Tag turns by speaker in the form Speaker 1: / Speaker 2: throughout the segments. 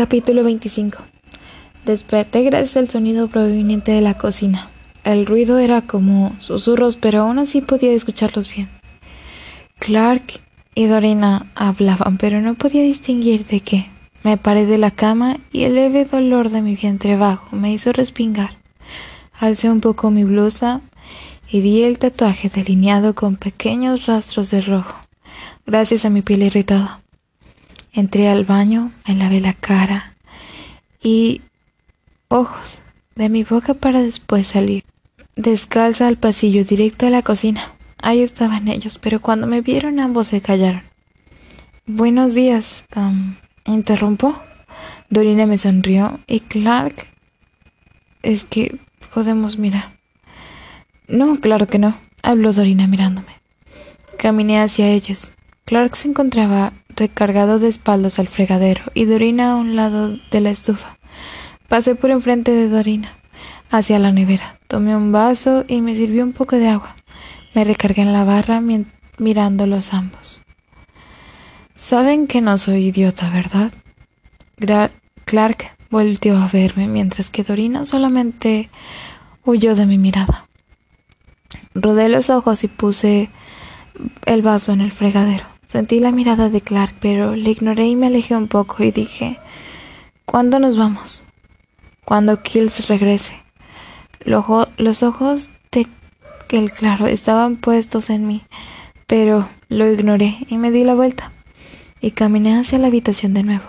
Speaker 1: Capítulo 25 Desperté gracias al sonido proveniente de la cocina. El ruido era como susurros, pero aún así podía escucharlos bien. Clark y Dorina hablaban, pero no podía distinguir de qué. Me paré de la cama y el leve dolor de mi vientre bajo me hizo respingar. Alcé un poco mi blusa y vi el tatuaje delineado con pequeños rastros de rojo, gracias a mi piel irritada. Entré al baño, me lavé la cara y ojos de mi boca para después salir. Descalza al pasillo directo a la cocina. Ahí estaban ellos, pero cuando me vieron ambos se callaron. Buenos días. ¿Interrumpo? Dorina me sonrió y Clark. Es que podemos mirar. No, claro que no, habló Dorina mirándome. Caminé hacia ellos. Clark se encontraba recargado de espaldas al fregadero y Dorina a un lado de la estufa. Pasé por enfrente de Dorina, hacia la nevera. Tomé un vaso y me sirvió un poco de agua. Me recargué en la barra mirándolos ambos. Saben que no soy idiota, ¿verdad? Clark volteó a verme mientras que Dorina solamente huyó de mi mirada. Rodé los ojos y puse el vaso en el fregadero. Sentí la mirada de Clark, pero le ignoré y me alejé un poco y dije ¿Cuándo nos vamos? Cuando Kills regrese. Los ojos de el claro estaban puestos en mí, pero lo ignoré y me di la vuelta y caminé hacia la habitación de nuevo.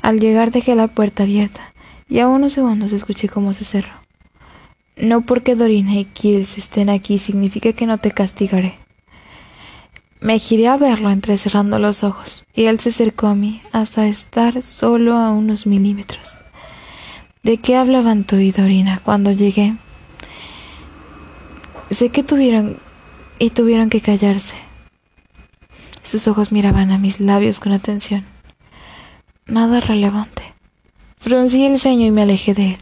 Speaker 1: Al llegar dejé la puerta abierta y a unos segundos escuché cómo se cerró. No porque Dorina y Kills estén aquí significa que no te castigaré. Me giré a verlo entrecerrando los ojos y él se acercó a mí hasta estar solo a unos milímetros. ¿De qué hablaban tú y Dorina cuando llegué? Sé que tuvieron y tuvieron que callarse. Sus ojos miraban a mis labios con atención. Nada relevante. Fruncí el ceño y me alejé de él.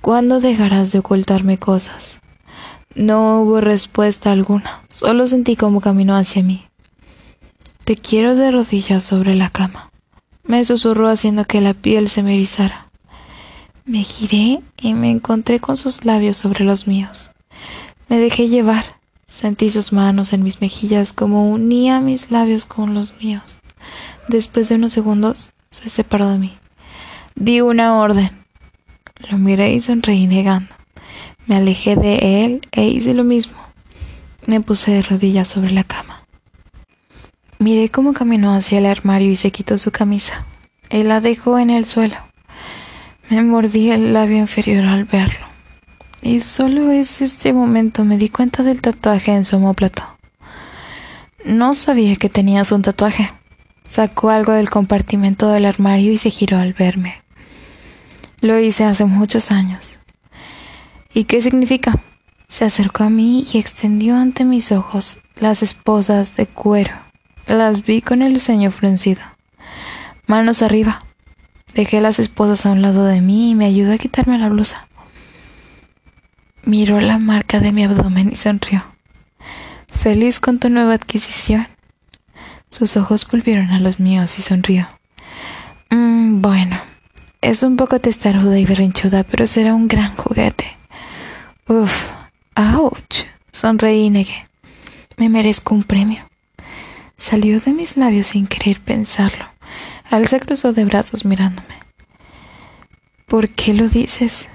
Speaker 1: ¿Cuándo dejarás de ocultarme cosas? No hubo respuesta alguna, solo sentí cómo caminó hacia mí. Te quiero de rodillas sobre la cama. Me susurró haciendo que la piel se me erizara. Me giré y me encontré con sus labios sobre los míos. Me dejé llevar. Sentí sus manos en mis mejillas como unía mis labios con los míos. Después de unos segundos se separó de mí. Di una orden. Lo miré y sonreí negando. Me alejé de él e hice lo mismo. Me puse de rodillas sobre la cama. Miré cómo caminó hacia el armario y se quitó su camisa. Él la dejó en el suelo. Me mordí el labio inferior al verlo y solo es este momento me di cuenta del tatuaje en su homóplato. No sabía que tenías un tatuaje. Sacó algo del compartimento del armario y se giró al verme. Lo hice hace muchos años. ¿Y qué significa? Se acercó a mí y extendió ante mis ojos las esposas de cuero. Las vi con el ceño fruncido. Manos arriba. Dejé las esposas a un lado de mí y me ayudó a quitarme la blusa. Miró la marca de mi abdomen y sonrió. ¿Feliz con tu nueva adquisición? Sus ojos volvieron a los míos y sonrió. Mm, bueno, es un poco testaruda y berrinchuda, pero será un gran juguete. Uf, ouch, sonreí y negué. Me merezco un premio. Salió de mis labios sin querer pensarlo. Al se cruzó de brazos mirándome. ¿Por qué lo dices?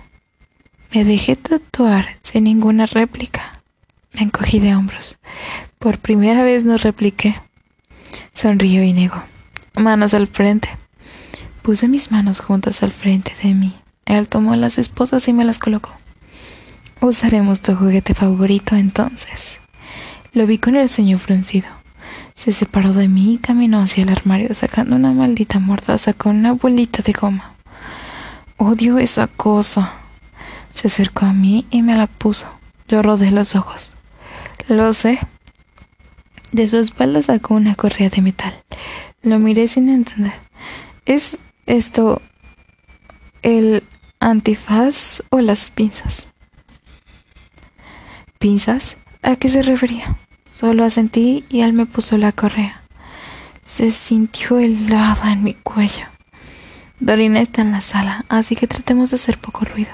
Speaker 1: Me dejé tatuar sin ninguna réplica. Me encogí de hombros. Por primera vez no repliqué. Sonrió y negó. Manos al frente. Puse mis manos juntas al frente de mí. Él tomó las esposas y me las colocó. Usaremos tu juguete favorito entonces. Lo vi con el ceño fruncido. Se separó de mí y caminó hacia el armario sacando una maldita mordaza con una bolita de goma. Odio esa cosa. Se acercó a mí y me la puso. Yo rodé los ojos. Lo sé. De su espalda sacó una correa de metal. Lo miré sin entender. ¿Es esto el antifaz o las pinzas? ¿Pinzas? ¿A qué se refería? Solo asentí y él me puso la correa. Se sintió helada en mi cuello. Dorina está en la sala, así que tratemos de hacer poco ruido.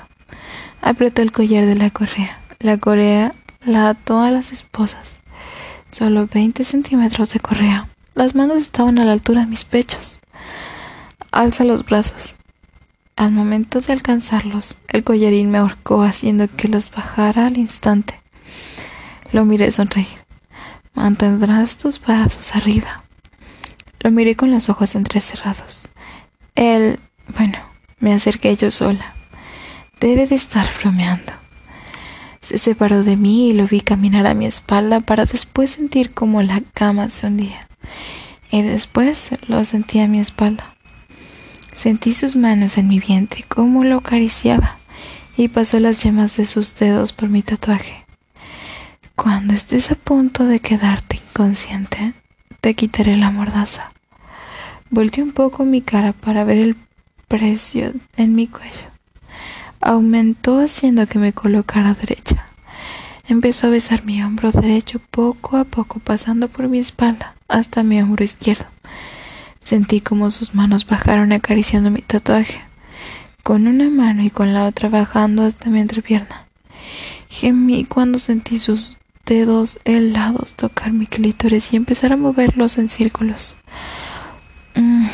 Speaker 1: Apretó el collar de la correa. La correa la ató a las esposas. Solo 20 centímetros de correa. Las manos estaban a la altura de mis pechos. Alza los brazos. Al momento de alcanzarlos, el collarín me ahorcó haciendo que los bajara al instante. Lo miré sonreír. Mantendrás tus brazos arriba. Lo miré con los ojos entrecerrados. Él, bueno, me acerqué yo sola. Debe de estar bromeando. Se separó de mí y lo vi caminar a mi espalda para después sentir como la cama se hundía. Y después lo sentí a mi espalda. Sentí sus manos en mi vientre, cómo lo acariciaba, y pasó las yemas de sus dedos por mi tatuaje. Cuando estés a punto de quedarte inconsciente, te quitaré la mordaza. Volteé un poco mi cara para ver el precio en mi cuello. Aumentó haciendo que me colocara derecha. Empezó a besar mi hombro derecho poco a poco pasando por mi espalda hasta mi hombro izquierdo. Sentí como sus manos bajaron acariciando mi tatuaje, con una mano y con la otra bajando hasta mi entrepierna. Gemí cuando sentí sus dedos helados tocar mi clítoris y empezar a moverlos en círculos. Mm.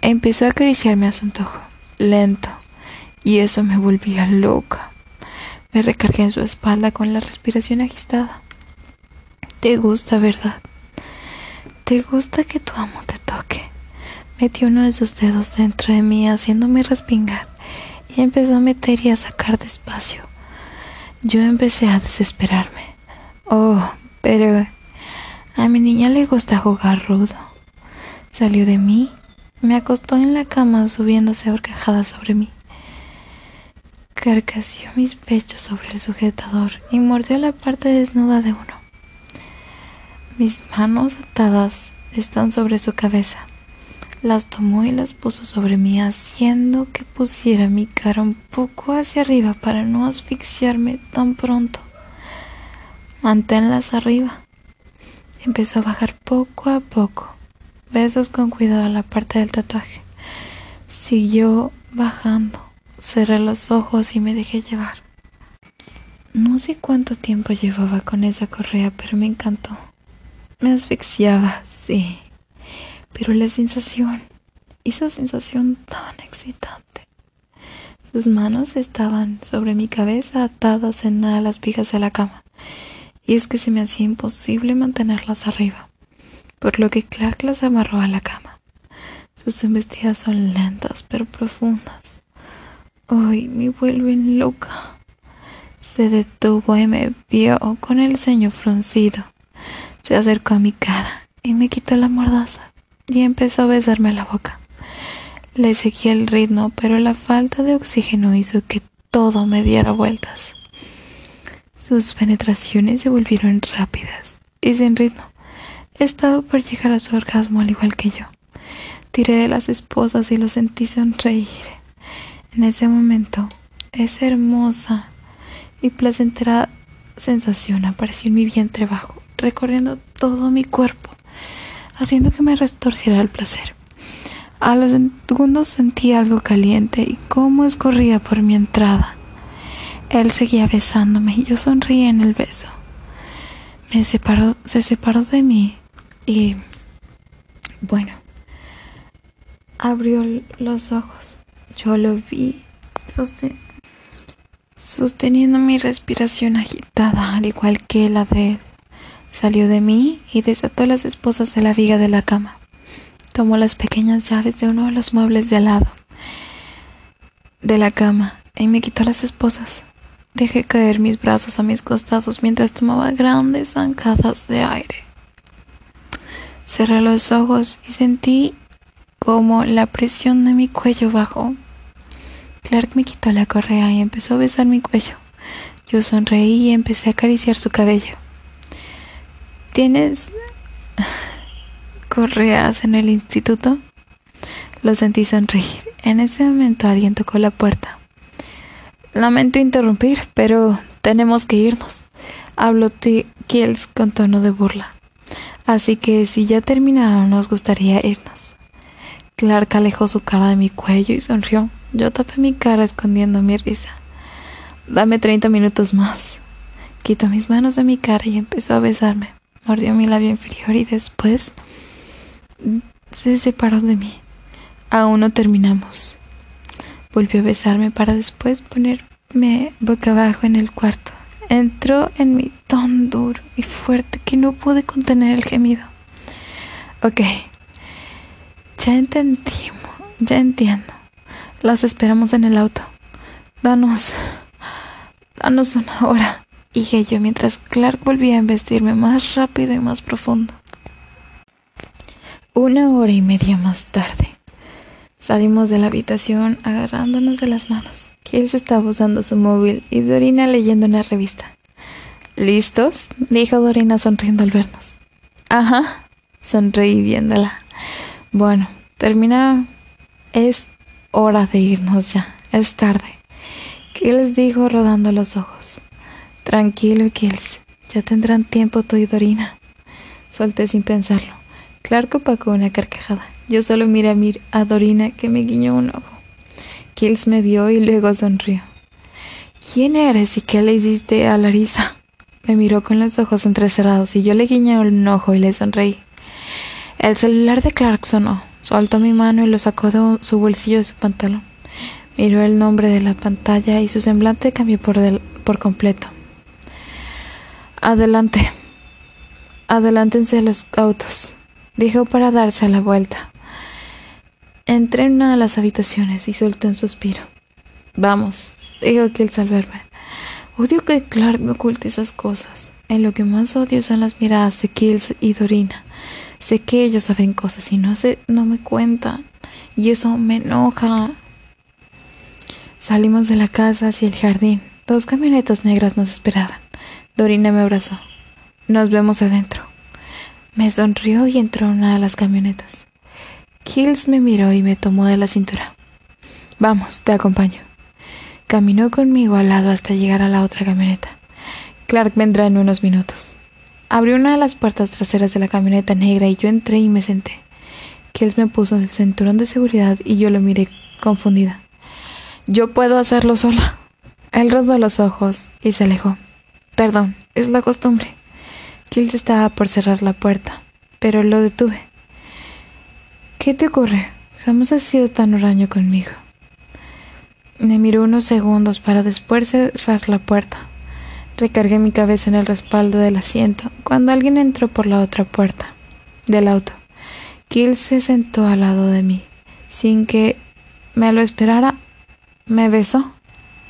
Speaker 1: Empezó a acariciarme a su antojo, lento, y eso me volvía loca. Me recargué en su espalda con la respiración agitada. Te gusta, ¿verdad? ¿Te gusta que tu amo te toque? Metió uno de sus dedos dentro de mí haciéndome respingar y empezó a meter y a sacar despacio. Yo empecé a desesperarme. Oh, pero a mi niña le gusta jugar rudo. Salió de mí, me acostó en la cama subiéndose a sobre mí. Carcasió mis pechos sobre el sujetador y mordió la parte desnuda de uno. Mis manos atadas están sobre su cabeza. Las tomó y las puso sobre mí, haciendo que pusiera mi cara un poco hacia arriba para no asfixiarme tan pronto. Manténlas arriba. Empezó a bajar poco a poco, besos con cuidado a la parte del tatuaje. Siguió bajando. Cerré los ojos y me dejé llevar. No sé cuánto tiempo llevaba con esa correa, pero me encantó. Me asfixiaba, sí pero la sensación, esa sensación tan excitante. Sus manos estaban sobre mi cabeza atadas en una de las vigas de la cama, y es que se me hacía imposible mantenerlas arriba, por lo que Clark las amarró a la cama. Sus embestidas son lentas pero profundas. Hoy me vuelven loca. Se detuvo y me vio con el ceño fruncido. Se acercó a mi cara y me quitó la mordaza y empezó a besarme la boca. Le seguí el ritmo, pero la falta de oxígeno hizo que todo me diera vueltas. Sus penetraciones se volvieron rápidas y sin ritmo. Estaba por llegar a su orgasmo al igual que yo. Tiré de las esposas y lo sentí sonreír. En ese momento, esa hermosa y placentera sensación apareció en mi vientre bajo, recorriendo todo mi cuerpo haciendo que me restorciera el placer. A los segundos sentí algo caliente y cómo escorría por mi entrada. Él seguía besándome y yo sonreí en el beso. Me separó, se separó de mí y bueno, abrió los ojos. Yo lo vi sosteniendo mi respiración agitada, al igual que la de él. Salió de mí y desató las esposas de la viga de la cama. Tomó las pequeñas llaves de uno de los muebles de al lado de la cama y me quitó las esposas. Dejé caer mis brazos a mis costados mientras tomaba grandes zancadas de aire. Cerré los ojos y sentí como la presión de mi cuello bajó. Clark me quitó la correa y empezó a besar mi cuello. Yo sonreí y empecé a acariciar su cabello. ¿Tienes correas en el instituto? Lo sentí sonreír. En ese momento alguien tocó la puerta. Lamento interrumpir, pero tenemos que irnos. Habló. Kiels con tono de burla. Así que si ya terminaron, nos gustaría irnos. Clark alejó su cara de mi cuello y sonrió. Yo tapé mi cara escondiendo mi risa. Dame treinta minutos más. Quitó mis manos de mi cara y empezó a besarme. Mordió mi labio inferior y después se separó de mí. Aún no terminamos. Volvió a besarme para después ponerme boca abajo en el cuarto. Entró en mí tan duro y fuerte que no pude contener el gemido. Ok, ya entendimos, ya entiendo. Las esperamos en el auto. Danos, danos una hora, dije yo mientras Clark volvía a embestirme más rápido y más profundo. Una hora y media más tarde, salimos de la habitación agarrándonos de las manos. Kills estaba usando su móvil y Dorina leyendo una revista. ¿Listos? dijo Dorina sonriendo al vernos. Ajá, sonreí viéndola. Bueno, termina. Es hora de irnos ya. Es tarde. Kills dijo rodando los ojos. Tranquilo, Kills. Ya tendrán tiempo tú y Dorina. Solté sin pensarlo. Clark opacó una carcajada. Yo solo miré a, mir a Dorina que me guiñó un ojo. Kills me vio y luego sonrió. ¿Quién eres y qué le hiciste a Larisa? Me miró con los ojos entrecerrados y yo le guiñé un ojo y le sonreí. El celular de Clark sonó. Soltó mi mano y lo sacó de su bolsillo de su pantalón. Miró el nombre de la pantalla y su semblante cambió por, por completo. Adelante. Adelántense los autos, dijo para darse la vuelta. Entré en una de las habitaciones y solté un suspiro. Vamos, dijo Kills al verme. Odio que Clark me oculte esas cosas. En lo que más odio son las miradas de Kills y Dorina. Sé que ellos saben cosas y no sé, no me cuentan. Y eso me enoja. Salimos de la casa hacia el jardín. Dos camionetas negras nos esperaban. Dorina me abrazó. Nos vemos adentro. Me sonrió y entró en una de las camionetas. Kills me miró y me tomó de la cintura. Vamos, te acompaño. Caminó conmigo al lado hasta llegar a la otra camioneta. Clark vendrá en unos minutos. Abrió una de las puertas traseras de la camioneta negra y yo entré y me senté. Kills me puso el cinturón de seguridad y yo lo miré confundida. Yo puedo hacerlo sola. Él rodó los ojos y se alejó. Perdón, es la costumbre. Kills estaba por cerrar la puerta, pero lo detuve. ¿Qué te ocurre? Jamás has sido tan huraño conmigo. Me miró unos segundos para después cerrar la puerta. Recargué mi cabeza en el respaldo del asiento cuando alguien entró por la otra puerta del auto. Kill se sentó al lado de mí. Sin que me lo esperara, me besó.